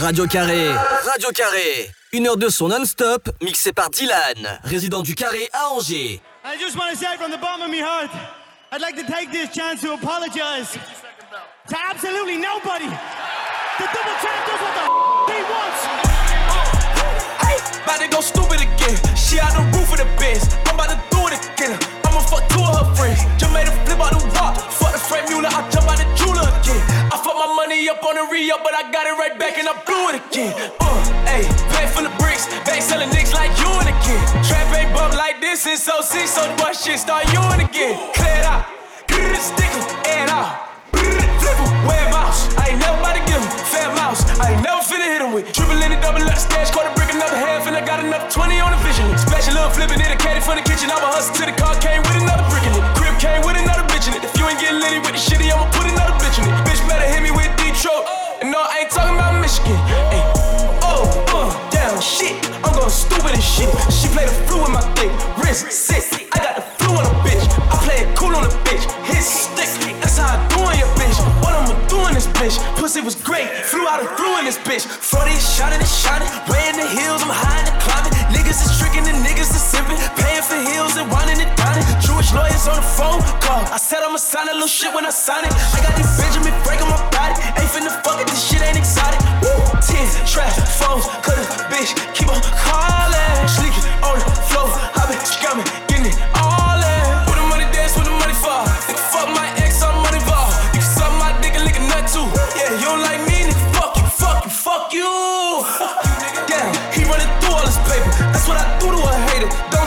Radio Carré, Radio Carré. Une heure de son non-stop, mixé par Dylan, résident du Carré à Angers. I just want to say from the bottom of my heart, I'd like to take this chance to apologize to absolutely nobody. The double champ does what the f- he wants. Hey, about to go stupid again. She out the roof of the. I'm about to do it again. I'ma fuck two of her friends. Just made a flip out the. Fuck the frame Mueller. I jump out the again. I fuck my money up on the re-up, but I got it right back and I blew it again. Uh, hey, bag full of bricks. Bag selling nicks like you and again. Trap ain't bump like this since 06, so the boy shit start you and again. Clear it out. Grrr, Stick 'em, air it out. 'em, mouse. I ain't never about to give 'em fair mouse. I ain't never finna hit 'em with triple in the double up stash, quarter brick another half, and I got enough 20 on the vision. Special little flipping it, a caddy from the kitchen. I'ma hustle till the car came with another brick in it. Crib came with another in getting litty with the shitty, I'ma put another bitch in it. Bitch better hit me with Detroit. And no, I ain't talking about Michigan. Ay, oh, uh, damn, shit. I'm going stupid as shit. She play the flu with my dick. Wrist sick. I got the flu on a bitch. I play it cool on a bitch. Hit stick. That's how I do on your bitch. This bitch? Pussy was great. Flew out and through in this bitch. 40 shining and shining. Way in the hills. I'm high and climbing. Niggas is tricking and niggas is simping. Paying for heels and whining and dining. Jewish lawyers on the phone call. I said I'ma sign a little shit when I sign it. I got these Benjamin Frank on my body. Ain't finna fuck it. This shit ain't exotic. Woo. Ten trash phones. Cut a bitch. Keep on calling. Sleeping on the floor. I been scamming. Getting it all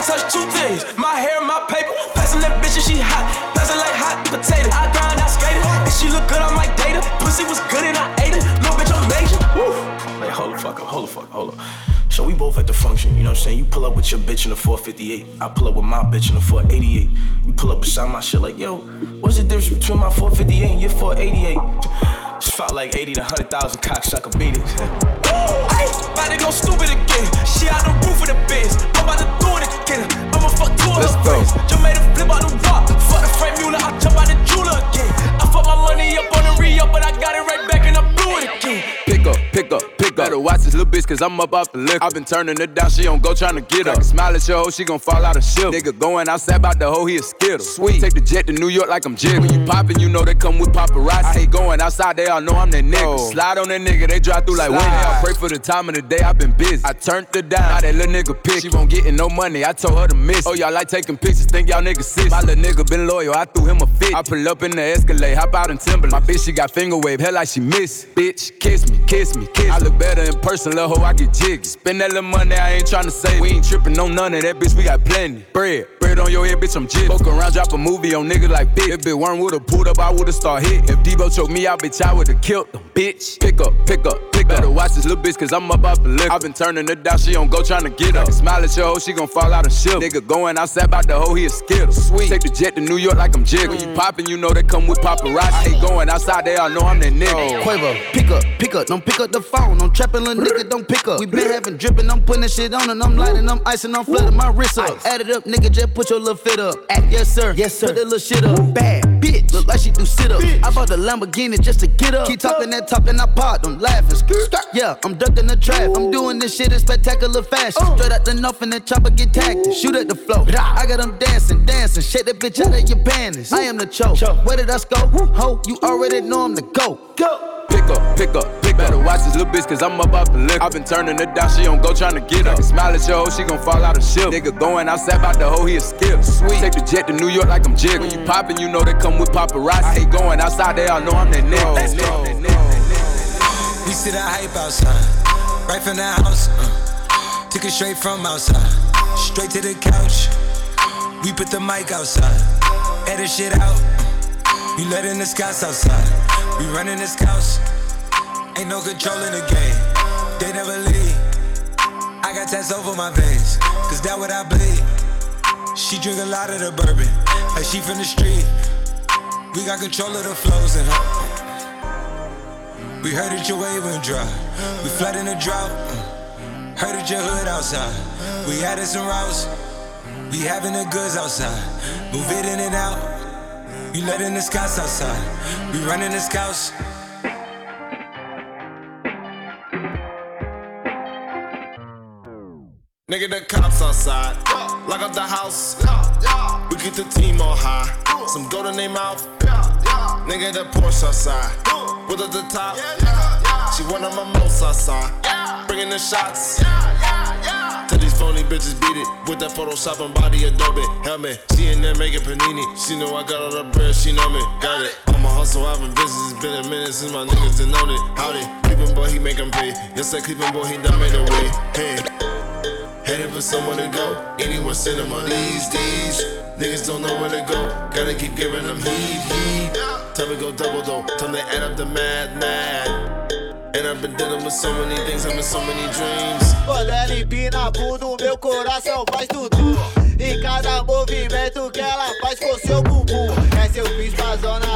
touch two things. My hair my paper. Passing that bitch and she hot. Passing like hot potato. I grind, I skate it. And she look good, I might date her. Pussy was good and I ate it. Little bitch, I'm major. Woo. Like, hold the fuck up, hold the fuck, hold up. So we both at the function, you know what I'm saying? You pull up with your bitch in the 458. I pull up with my bitch in the 488. You pull up beside my shit like, yo, what's the difference between my 458 and your 488? It's felt like 80 to 100,000 cocksucker beat it. About to go stupid again. She out the roof of the Benz. I'm about to do it again. I'ma fuck two of Let's her go. friends. Just made a flip out the walk. Fuck the frame. I jump out the jeweler again. I fuck my money up on the re-up, but I got it right back and I blew it again. Pick up, pick up. Better watch this little bitch, cause I'm up off the liquor. i been turning her down, she don't go tryna get up. Smile at your hoe, she gon' fall out of shit. Nigga going outside about the hoe, he a skittle. Sweet. Take the jet to New York like I'm jiggle. When you poppin', you know they come with paparazzi. I hate going outside, they all know I'm that nigga. Oh. Slide on that nigga, they drive through like Wendy. I pray for the time of the day, i been busy. I turned her down, now that little nigga pick. She won't gettin' no money, I told her to miss. Oh, y'all like taking pictures, think y'all niggas sis. My little nigga been loyal, I threw him a fit. I pull up in the Escalade, hop out in Timberland. My bitch, she got finger wave, hell like she miss. Bitch, kiss me, kiss me, kiss me. I look better in person, little hoe, I get jiggy. Spend that little money, I ain't tryna save. We ain't trippin' on none of that, bitch, we got plenty. Bread, bread on your head, bitch, I'm jiggy. Fuck around, drop a movie on niggas like bitch. If Big Worm would've pulled up, I would've start hit. If Debo choked me out, bitch, I would've killed them, bitch. Pick up, pick up, pick up. Better watch this little bitch, cause I'm up off the liquor. i been turning her down, she don't go tryna get up. Smile at your hoe, she gon' fall out of shit. Nigga going outside about the hoe, he a skittle. Sweet. Take the jet to New York like I'm jiggle. When you mm. poppin', you know they come with paparazzi. I hate going outside, they all know I'm that nigga. Oh. Quavo, pick up, pick up, don't pick up the phone. I'm trapping, little nigga, don't pick up. We been having dripping, I'm putting shit on and I'm lighting, I'm icing, I'm flooding my wrist up. Add it up, nigga, just put your little fit up. Act, yes sir, yes sir. Put that little shit up. Bad bitch, look like she do sit up. I bought the Lamborghini just to get up. Keep talking that top and I pop, don't laughing. Yeah, I'm ducking the trap. I'm doing this shit in spectacular fashion. Uh. Straight out the north and that chopper get tagged. Shoot at the flow. I got them dancing, dancing. Shake that bitch out of your panties. I am the choke. Where did I go? Ho, you already know I'm the GOAT. Go. Pick up, pick up, pick up. Better watch this little bitch, cause I'm up off the liquor. i been turning her down, she don't go tryna get up. Smile at your hoe, she gon' fall out of shit. Nigga going outside about the hoe, he a skip. Sweet. Take the jet to New York like I'm jiggle. When you poppin', you know they come with paparazzi. I hate going outside, they all know I'm that nigga. Let's go. We see the hype outside, right from the house. Uh, took it straight from outside, straight to the couch. We put the mic outside, edit shit out. You letting the scouts outside, we running the scouts. Ain't no control in the game, they never leave. I got tats over my veins, cause that what I bleed. She drink a lot of the bourbon, like she from the street. We got control of the flows in her. We heard that your wave went dry. We flood in the drought. Heard that your hood outside. We added some routes. We having the goods outside. Move it in and out. You letting the scouts outside. We running the scouts. Nigga, the cops outside. Lock up the house. We get the team on high. Some gold in their mouth. Nigga, the Porsche outside. With at the top. She one of my most outside. Bringing the shots. Tell these phony bitches beat it with that Photoshop and body Adobe helmet. She in there making panini. She know I got all the bread, she know me. Got it. I'm a hustle, I've been business. It's been a minute since my niggas done known it. Howdy, Cleveland boy, he make 'em pay. Yes, that Cleveland boy, he done made a way. Hey. Headed for somewhere to go. Anyone send them on these D's. Niggas don't know where to go. Gotta keep giving them heat, heat. Time to go double though. Time to add up the mad, mad. And I've been dealing with so many things, having so many dreams. Quando ela empina a bunda, o meu coração faz tudo. E cada movimento que ela faz com seu bumbum. É seu bis pra zona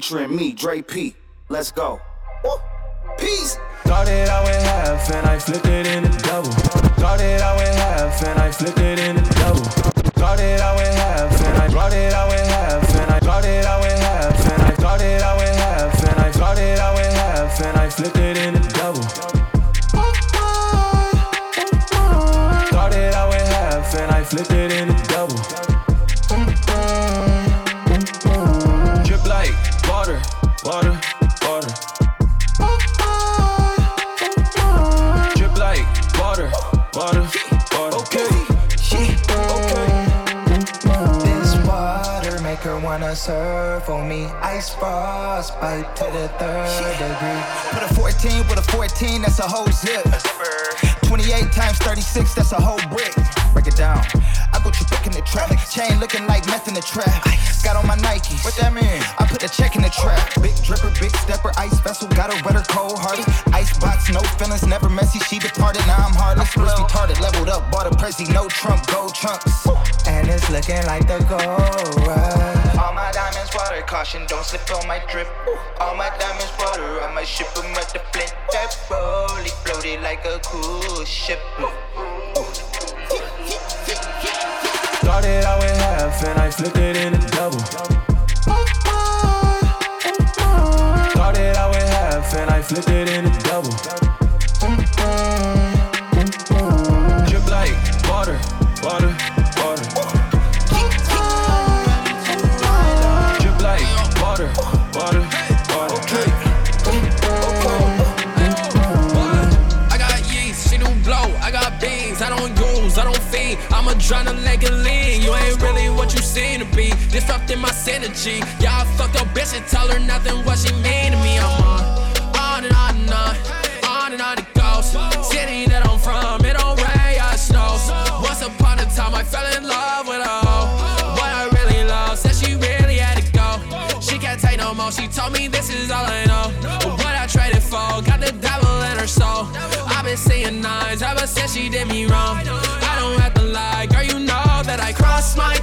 featuring me, Dre P. Let's go. Wanna serve for me. Ice frost bite to the third degree. Put a 14 with a 14, that's a whole zip. 28 times 36, that's a whole brick. Break it down. I go trick in the trap. Chain looking like meth in the trap. Got on my Nike. What that mean? I put the check in the trap. Big dripper, big stepper, ice vessel. Got a redder cold hearted. Ice box, no feelings, never messy. She departed, now I'm heartless. First retarded, leveled up, bought a Prezi, no Trump, gold chunks. And it's looking like the gold rush. All my diamonds water, caution, don't slip on my drip. All my diamonds water, I might ship them at the flint. That rollie floated like a cool ship. Started out with half and I flipped it into double. Started out with half and I flipped it into double. Drip like water, water, tryna leg and lean. You ain't really what you seem to be. Disrupting my synergy. Yeah, I fucked your bitch and tell her nothing what she mean to me. I'm on, on and on and on, on and on it goes. City that I'm from, it don't rain or snows. Once upon a time, I fell in love with a hoe. What I really love, said she really had to go. She can't take no more. She told me this is all I know. What I traded for, got the devil in her soul. I've been seeing nines ever since she did me wrong. My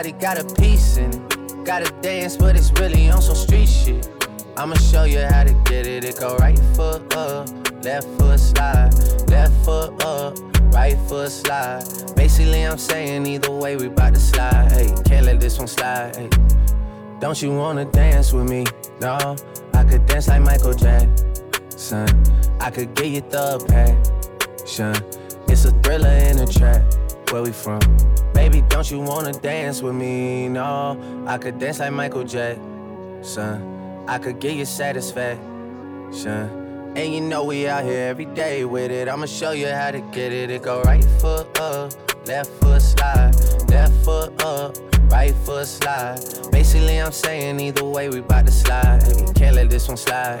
crossbody got a piece in it. Gotta dance, but it's really on some street shit. I'ma show you how to get it. It go right foot up, left foot slide, left foot up, right foot slide. Basically, I'm saying either way, we bout to slide. Hey, can't let this one slide. Hey. Don't you wanna dance with me? No, I could dance like Michael Jackson. I could get you the passion. It's a thriller in a trap. Where we from? Baby, don't you wanna dance with me? No, I could dance like Michael Jackson. I could get you satisfaction. And you know we out here every day with it. I'ma show you how to get it. It go right foot up, left foot slide, left foot up, right foot slide. Basically, I'm saying either way, we bout to slide. Can't let this one slide.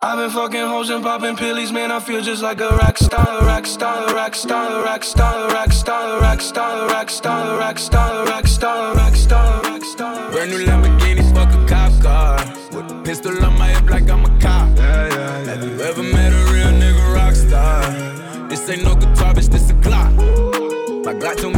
I've been fucking hoes and popping pillies, man. I feel just like a rock star, rock star, rock star, rock star, rock star, rock star, rock star, rock star, rock star, rock star, rock star. Brand new Lamborghini, fuck a cop car. With a pistol on my hip like I'm a cop. Yeah, yeah, Have you ever met a real nigga rock star? This ain't no guitar, bitch, this a Glock. My Glock told me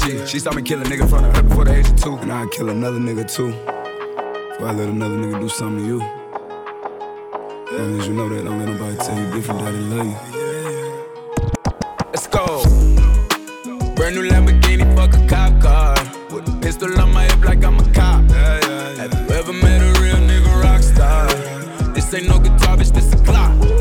G, she saw me kill a nigga in front of her before the age of two. And I'd kill another nigga too. Before I let another nigga do something to you. As long as you know that, don't let nobody tell you different that they love you. Let's go. Brand new Lamborghini, fuck a cop car. With a pistol on my hip like I'm a cop. Have you ever met a real nigga rock star? This ain't no guitar, bitch, this a Glock.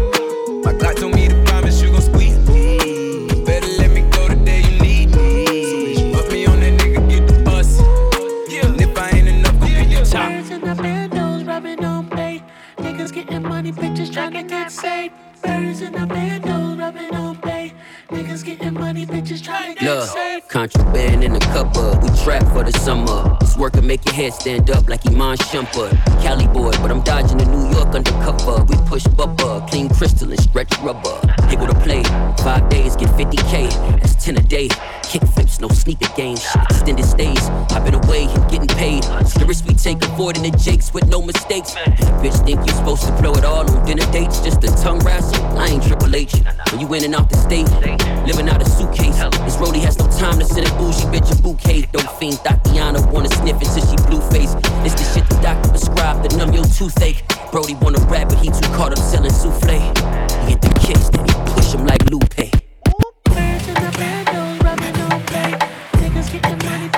Getting money, bitches tryna get Look. Contraband in the cupboard. We trap for the summer. This work can make your head stand up like Iman Shumpert. Cali boy, but I'm dodging the New York undercover. We push bubba, clean crystal and stretch rubber. Higgle to play. Five days, get 50k. That's 10 a day. Kick flips, no sneaker games. Extended stays. I've been away, getting paid. The risk we take, avoiding the jakes with no mistakes. A bitch think you supposed to blow it all on dinner dates. Just a tongue wrestle. I ain't Triple H. When you in and out the state, living out a suitcase. This roadie has no time to send a bougie bitch a bouquet. Don't fiend Tatiana wanna sniff it till she blue face. It's the shit the doctor prescribed to numb your toothache. Brody wanna rap, but he too caught up selling souffle. He hit the kicks, then he push him like Lupe. Birds in the bandos, rubbing on play. Niggas getting money,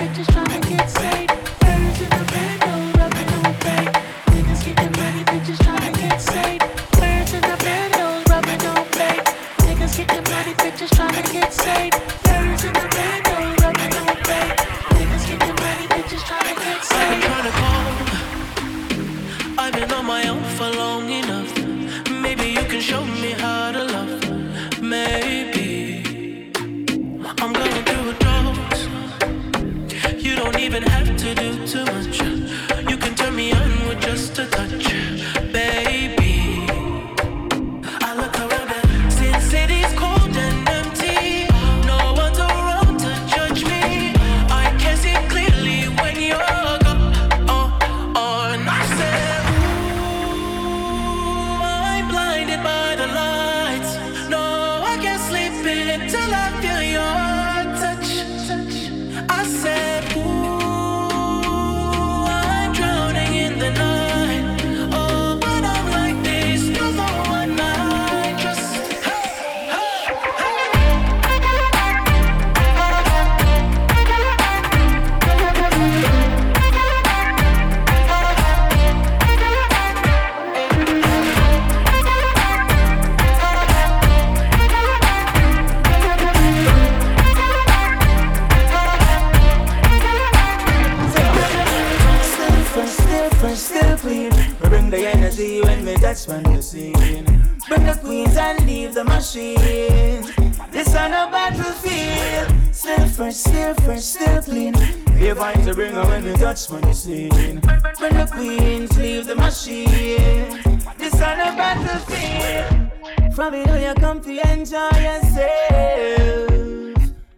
From it all you come to enjoy yourself.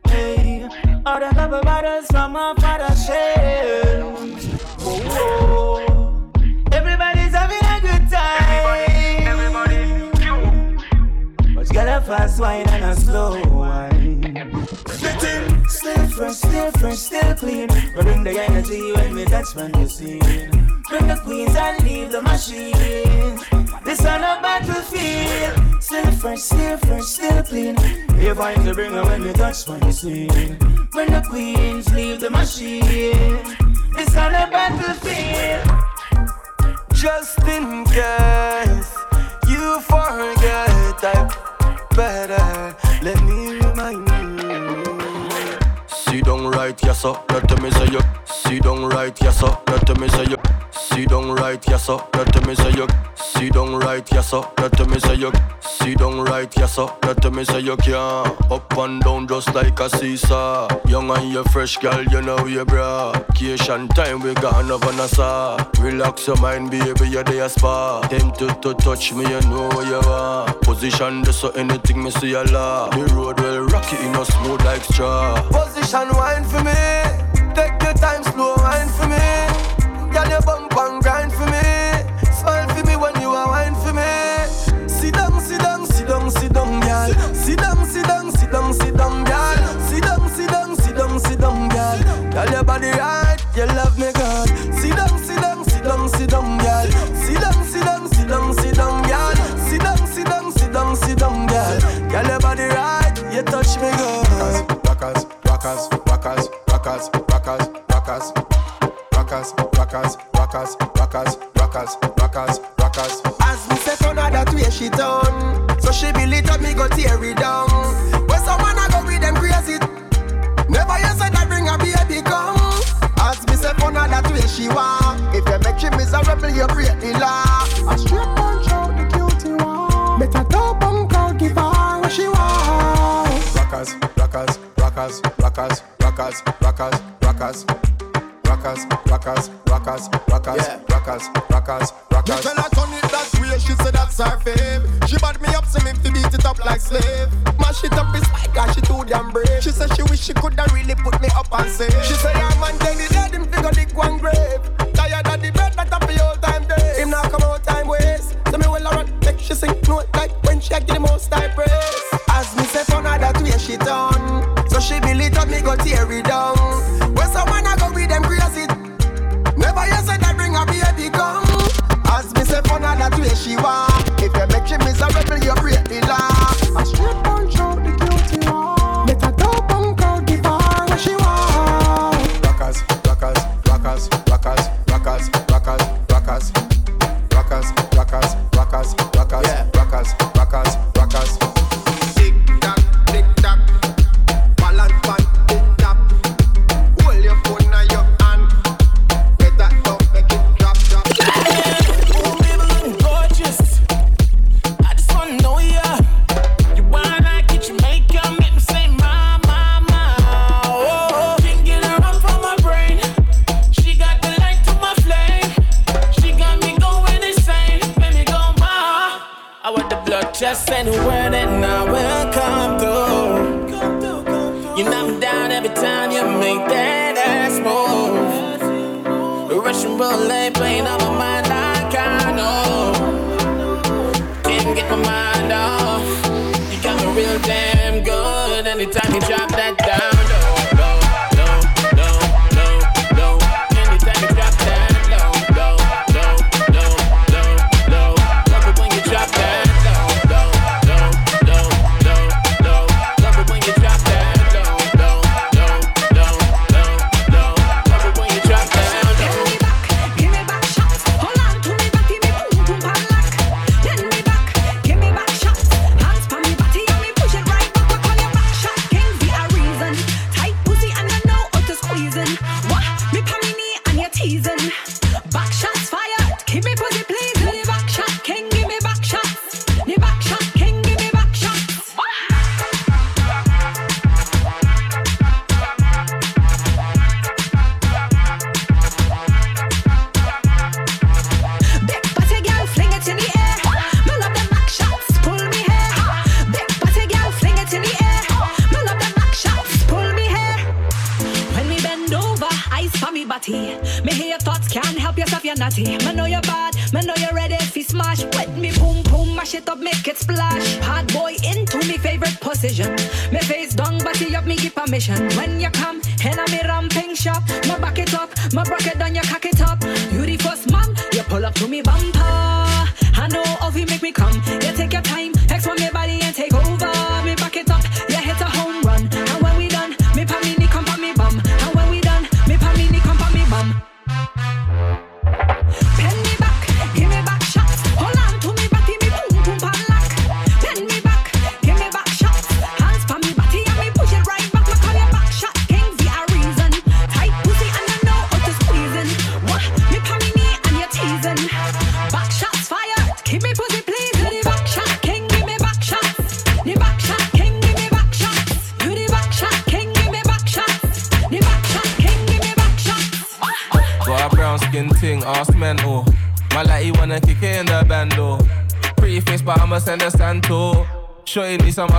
Hey, all the couple bottles from our father's. Whoa, oh, whoa. Everybody's having a good time. Everybody, But you got a fast wine and a slow wine. Still fresh, still fresh, still clean. Bring the energy when we touch when you scene. Bring the queens and leave the machine. This on a battlefield. Still fresh, still fresh, still clean. You find to bring her when we touch when you scene. Bring the queens, leave the machine. This on a battlefield. Just in case you forget, I better let me remind you. Down right, yes sir. To me say you. Sit down right, yes sir. To me say you. Sit down right, yes sir. To me say you. Sit down right, yes sir. To me say you. Sit down right, yes sir. To me say you can. Up and down just like a seesaw. Young and you fresh, girl, you know you bra. Vacation time we gone over Nassau. Relax your mind, baby, you're there spa. Tempted to touch me, you know where you are. Position this so anything me see a lot. The road will rocky, in a smooth like straw. Position wine for me. Take your time, slow wine for me. Girl, you bump and grind for me. Smile for me when you are wine for me. Sit down, sit down, sit down, sit down, girl. Sit down, sit down, sit down, sit down, girl. Sit down, sit down, sit down, sit down, girl. Girl, your body right, you love me, God. Sit down, sit down, sit down, sit down, girl. Sit down, sit down, sit down, sit down, girl. Sit down, sit down, sit down, sit down, girl. Girl, your body right, you touch me, God. Rockers, rockers, rockers, rockers, rockers, rockers, rockers, rockers, rockers, rockers, rockers, rockers, rockers. As me say turn her that way she done. So she build it up, me go tear it down. When someone I go with them crazy Never you said I bring a baby come. As me say turn her that way she want If you make she miserable, you break the law. A straight punch out the cutie one. Better top and call, give her what she want. Rockers, rockers, rockers, rockers, rockers, rockers, rockers. Rockers, rockers, rockers, rockers, rockers, rockers, rockers. tell her turn it that way, she said that's her fave. She bad me up, so me fi beat it up like slave. Mash it up, it's like God, she too damn brave. She said she wish she coulda really put me up and save. She say her man take the dead, him figure dig one grave. Tired of the bed, that up the old time day. Him now come out time waste. So me well run, make she sing note like when she give the most time praise. As me say turn her that way she done tear it down. When someone I go with them crazy Never you said I bring a baby come As me say her that way she want the word I come through. You knock me down every time you make that ass move. The Russian roulette playing on my mind I know. Can't get my mind off. You got me real damn good. Anytime you drop that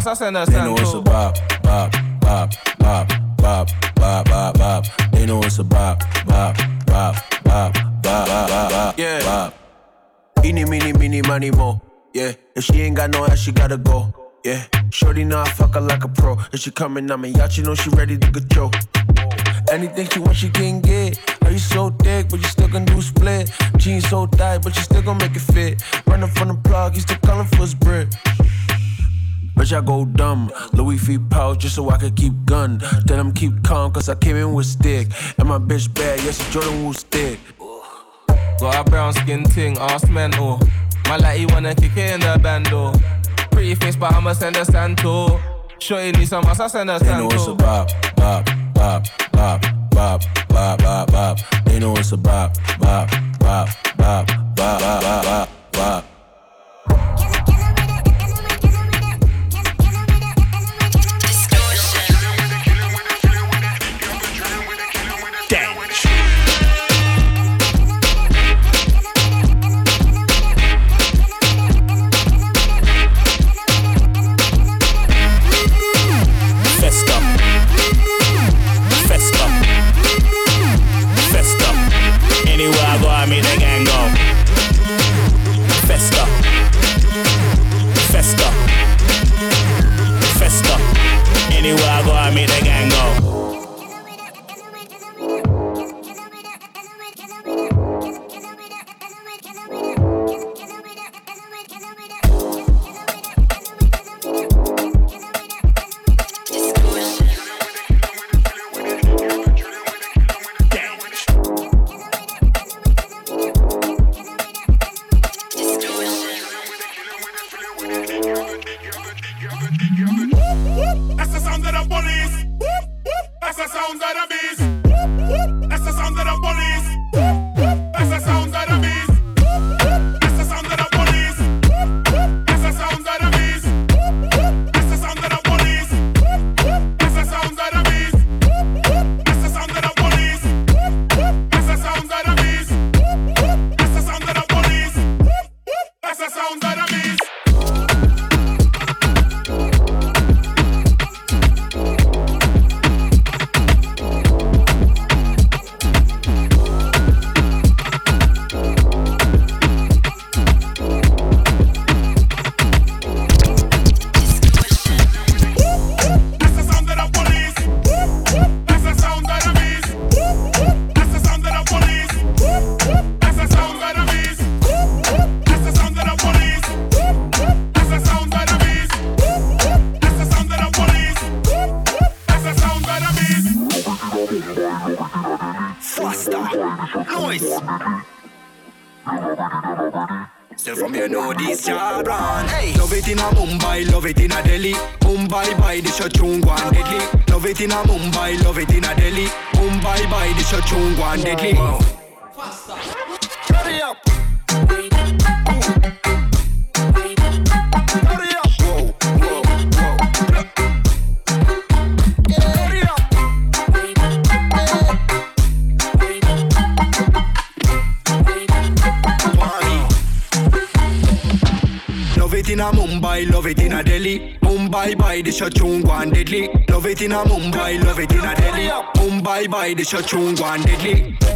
Shorty need some I send a They know it's a bop, bop, bop, bop, bop, bop, bop, bop. They know it's a bop, bop, bop, bop, bop, bop, bop, bop. Yeah. Bop. Eeny, meeny, meeny, money, mo. Yeah. If she ain't got no ass, she gotta go. Yeah. Shorty know I fuck her like a pro. If she coming on me yacht, you know she ready to control. Anything she want, she can get. Are you so thick, but you still can do split? Jeans so tight, but you still gon' make it fit. Running from the plug, he still calling for his brick. Bitch, I go dumb. Louis V pouch just so I could keep gun. Then I'm keep calm, cause I came in with stick. And my bitch bad, yes, it's Jordan Wu stick. Got a brown skin ting, ass mental. My he wanna kick it in the bando. Pretty face, but I'ma send a santo. Shorty need some ass, I send a They know it's a bop, bop, bop, bop, bop, bop, bop, bop. They know it's a bop, bop, bop, bop, bop, bop, bop, bop, bop. Still from you know this children hey. Love it in a Mumbai, love it in a Delhi. Mumbai by the Shachung one deadly. Love it in a Mumbai, love it in a Delhi. Mumbai by the Shachung one deadly. Hurry a Mumbai, love it in a Delhi. Mumbai by the Shachung one deadly. Love it in a Mumbai, love it in a Delhi. Mumbai by the Shachung one deadly.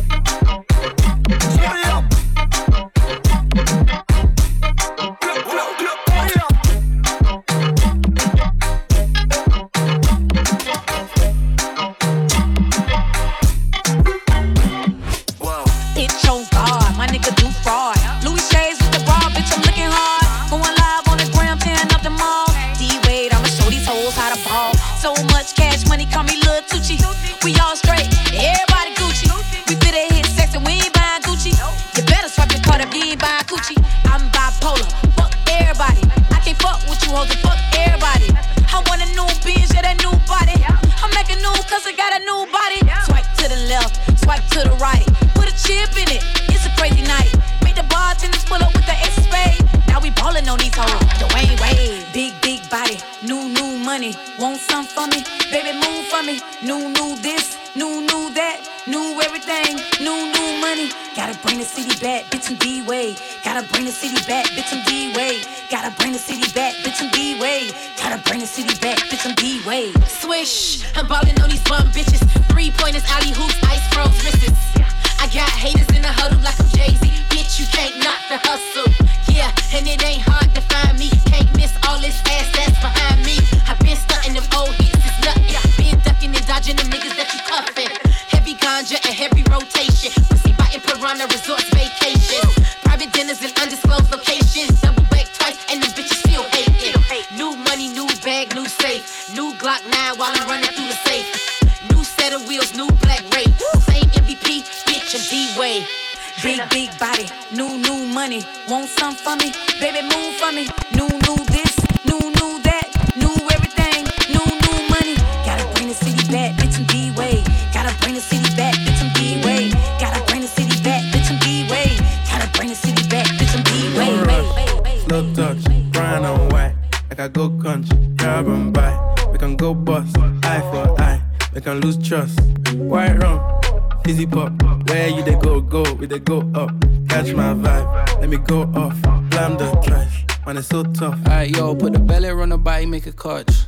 D-Way. I'm ballin' on these bum bitches. Three pointers, alley hoops, ice froze wrists. I got haters in the huddle like I'm Jay Z. Bitch, you can't knock the hustle. Yeah, and it ain't hard to find me. Can't miss all this ass that's body,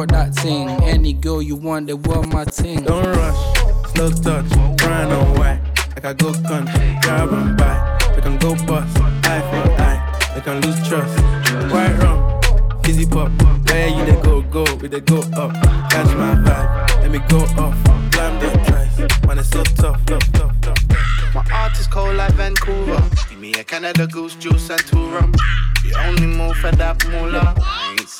that thing. Any girl you want, they want my thing. Don't rush, slow touch, brown and white. Like I go country, grab and buy. We can go bust, eye for eye. We can lose trust. White rum, fizzy pop. Where you they go, go, we they go up. Catch my vibe, let me go off. Blam the price, man, it's so tough, tough, tough, tough. My heart is cold like Vancouver. Give me a Canada goose juice and two rum. We only move for that moolah.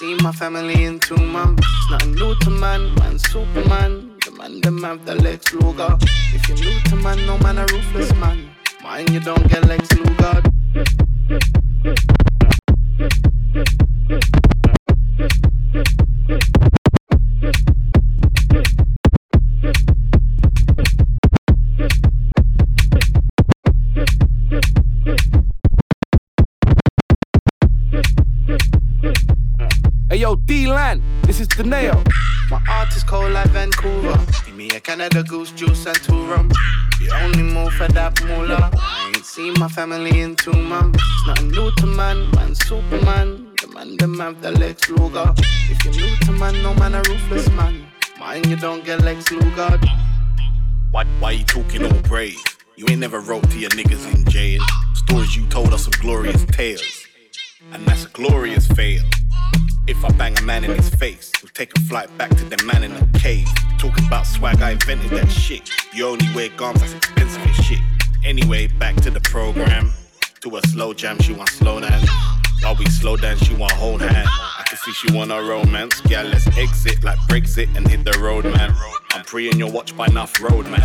Seen my family in two months. Nothing new to man, man, Superman. The man, them have the Lex Luger. If you're new to man, no man, a ruthless man. Mine, you don't get Lex Luger. Hey yo, D-Lan, this is the nail. My heart is cold like Vancouver. Give me a Canada goose juice and two rum. We only move for that moolah. I ain't seen my family in two months. Nothing new to man, man, Superman. The man, them have the Lex Luger. If you're new to man, no man, a ruthless man. Mine, you don't get Lex Luger. Why, why you talking all brave? You ain't never wrote to your niggas in jail. Stories you told us of glorious tales. And that's a glorious fail. If I bang a man in his face, we'll take a flight back to the man in the cave. Talking about swag, I invented that shit. You only wear garms that's expensive as shit. Anyway, back to the program. To a slow jam, she want slow dance. While we slow dance, she want hold hand. See she want a romance. Yeah, let's exit like Brexit and hit the road, man. I'm preying your watch by enough road, man.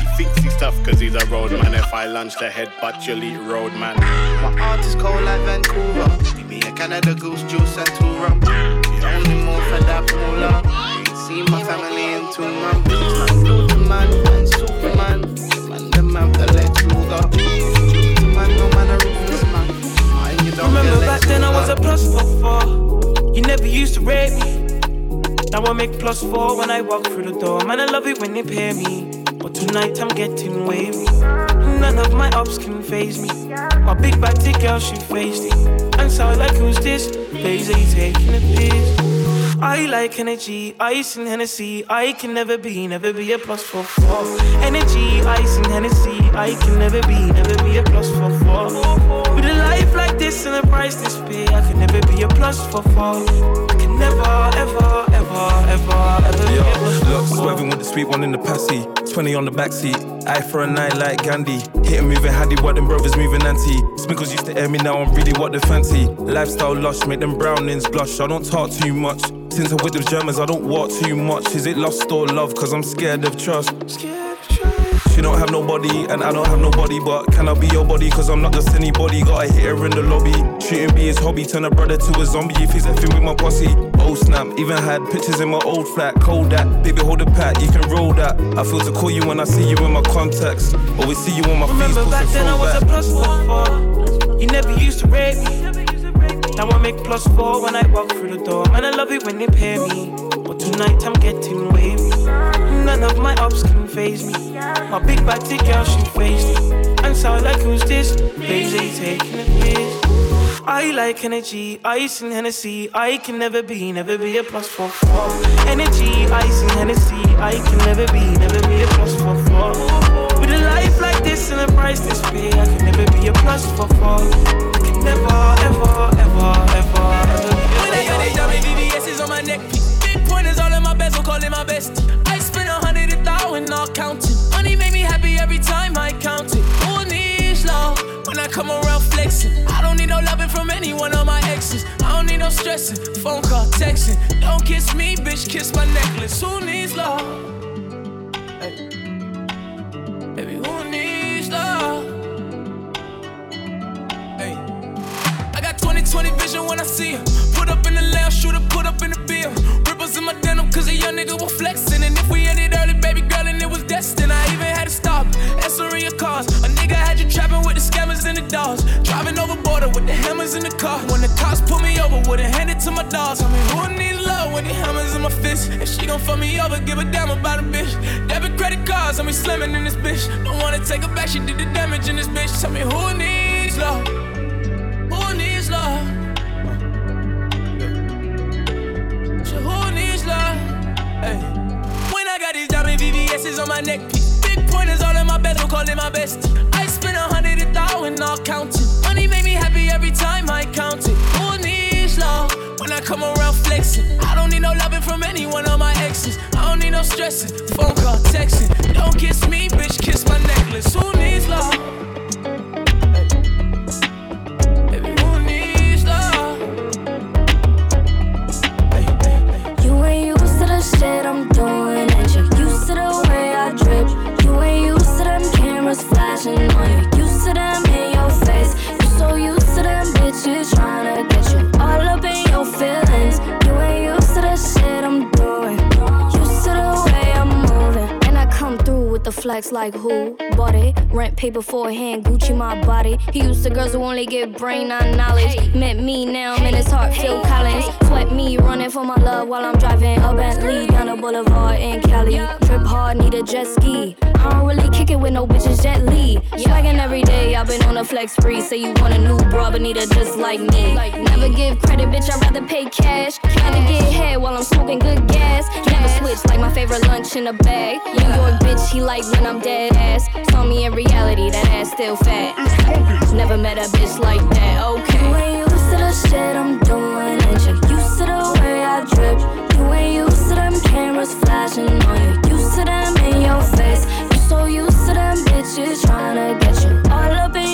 He thinks he's tough cause he's a road man. If I lunch the head, but you'll eat road, man. My heart is cold like Vancouver. Give me a Canada goose juice and two rum. Only move for that moolah. Ain't my family in two months. Used to rate me. Make plus four when I walk through the door. Man, I love it when they pay me. But tonight I'm getting wavy. None of my ups can phase me. My big body girl, she phased it. And so I like, who's this? Lazy taking a piss. I like energy, ice and Hennessy. I can never be, never be a plus for four. Energy, ice and Hennessy. I can never be, never be a plus for four. With a life like this and a price this big, I can never be a plus for four. Never, ever, ever, ever, ever be a plus for Look, swerving with the sweet one in the passy. 20 on the backseat. Eye for a night like Gandhi. Hitting moving handy, what them brothers moving anti. Sprinkles used to air me now, I'm really what they fancy. Lifestyle lush, make them brownings blush. I don't talk too much. Since I'm with the Germans, I don't walk too much. Is it lost or love? Cause I'm scared of trust. She don't have nobody, and I don't have nobody. But can I be your body? Cause I'm not just anybody. Got a hitter in the lobby. Shooting be his hobby. Turn a brother to a zombie if he's effing with my posse. Oh snap, even had pictures in my old flat. Cold that, baby, hold a pat, you can roll that. I feel to call you when I see you in my contacts. Always see you on my Remember Facebook back then I was a plus four. You never used to rate me. Now I make plus four when I walk through the door. Man, I love it when they pay me. But tonight I'm getting wavy. None of my ups can phase me. My big body girl, she faced it. And so like, who's this? Lazy taking a piss. I like energy, ice and Hennessy. I can never be, never be a plus for four. Energy, ice and Hennessy. I can never be, never be a plus for four. With a life like this and a price this big, I can never be a plus for four. I can never, kiss my necklace. Who needs love? Hey. Baby, who needs love? Hey. I got 2020 vision when I see him. Put up in the lounge, shooter, put up in the bill. Ripples in my denim, cause a young nigga was flexing. And if we ended early, baby girl, and it was destined, I even had to stop. Answering your calls. A nigga had you trapping with the scammers and the dogs. Driving over border with the hammers in the car. When the cops pull me over, wouldn't hand it to my dogs. Love hammers in my fist? If she gon' fuck me over, give a damn about a bitch. Debit credit cards, I'm be slamming in this bitch. Don't wanna take back, she did the damage in this bitch. Tell me who needs love? Who needs love? Who needs love? When I got these diamond VVS's on my neck. Big pointers all in my bezel, call it my bestie. I spend a hundred a thousand, not counting. Money make me happy every time I count it. Who needs love? I come around flexing, I don't need no loving from any one of my exes. I don't need no stressing, phone call, texting. Don't kiss me, bitch, kiss my necklace. Who needs love? Shit I'm doing, and you used to the way I drip. You ain't used to them cameras flashing on you. Used to them in your face. You so used to them bitches trying with the flex like who bought it? Rent paper for a hand, Gucci my body. He used to girls who only get brain not knowledge. Met me now, I'm in his heart, Phil Collins. Sweat me running for my love while I'm driving a Bentley down the boulevard in Cali. Trip hard, need a jet ski. I don't really kick it with no bitches, Jet Li. Swaggin' every day, I've been on a flex spree. Say you want a new bra, but need a just like me. Never give credit, bitch, I'd rather pay cash. Rather get head while I'm smoking good gas. Never switch like my favorite lunch in a bag. New York bitch, he like when I'm dead ass. Saw me in reality, that ass still fat. Never met a bitch like that, okay. You ain't used to the shit I'm doing, and you used to the way I drip. You ain't used to them cameras flashing on you. Used to them in your face. So used to them bitches trying to get you. All up in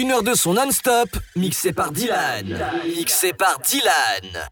une heure de son non-stop, mixé par Dylan. Mixé par Dylan.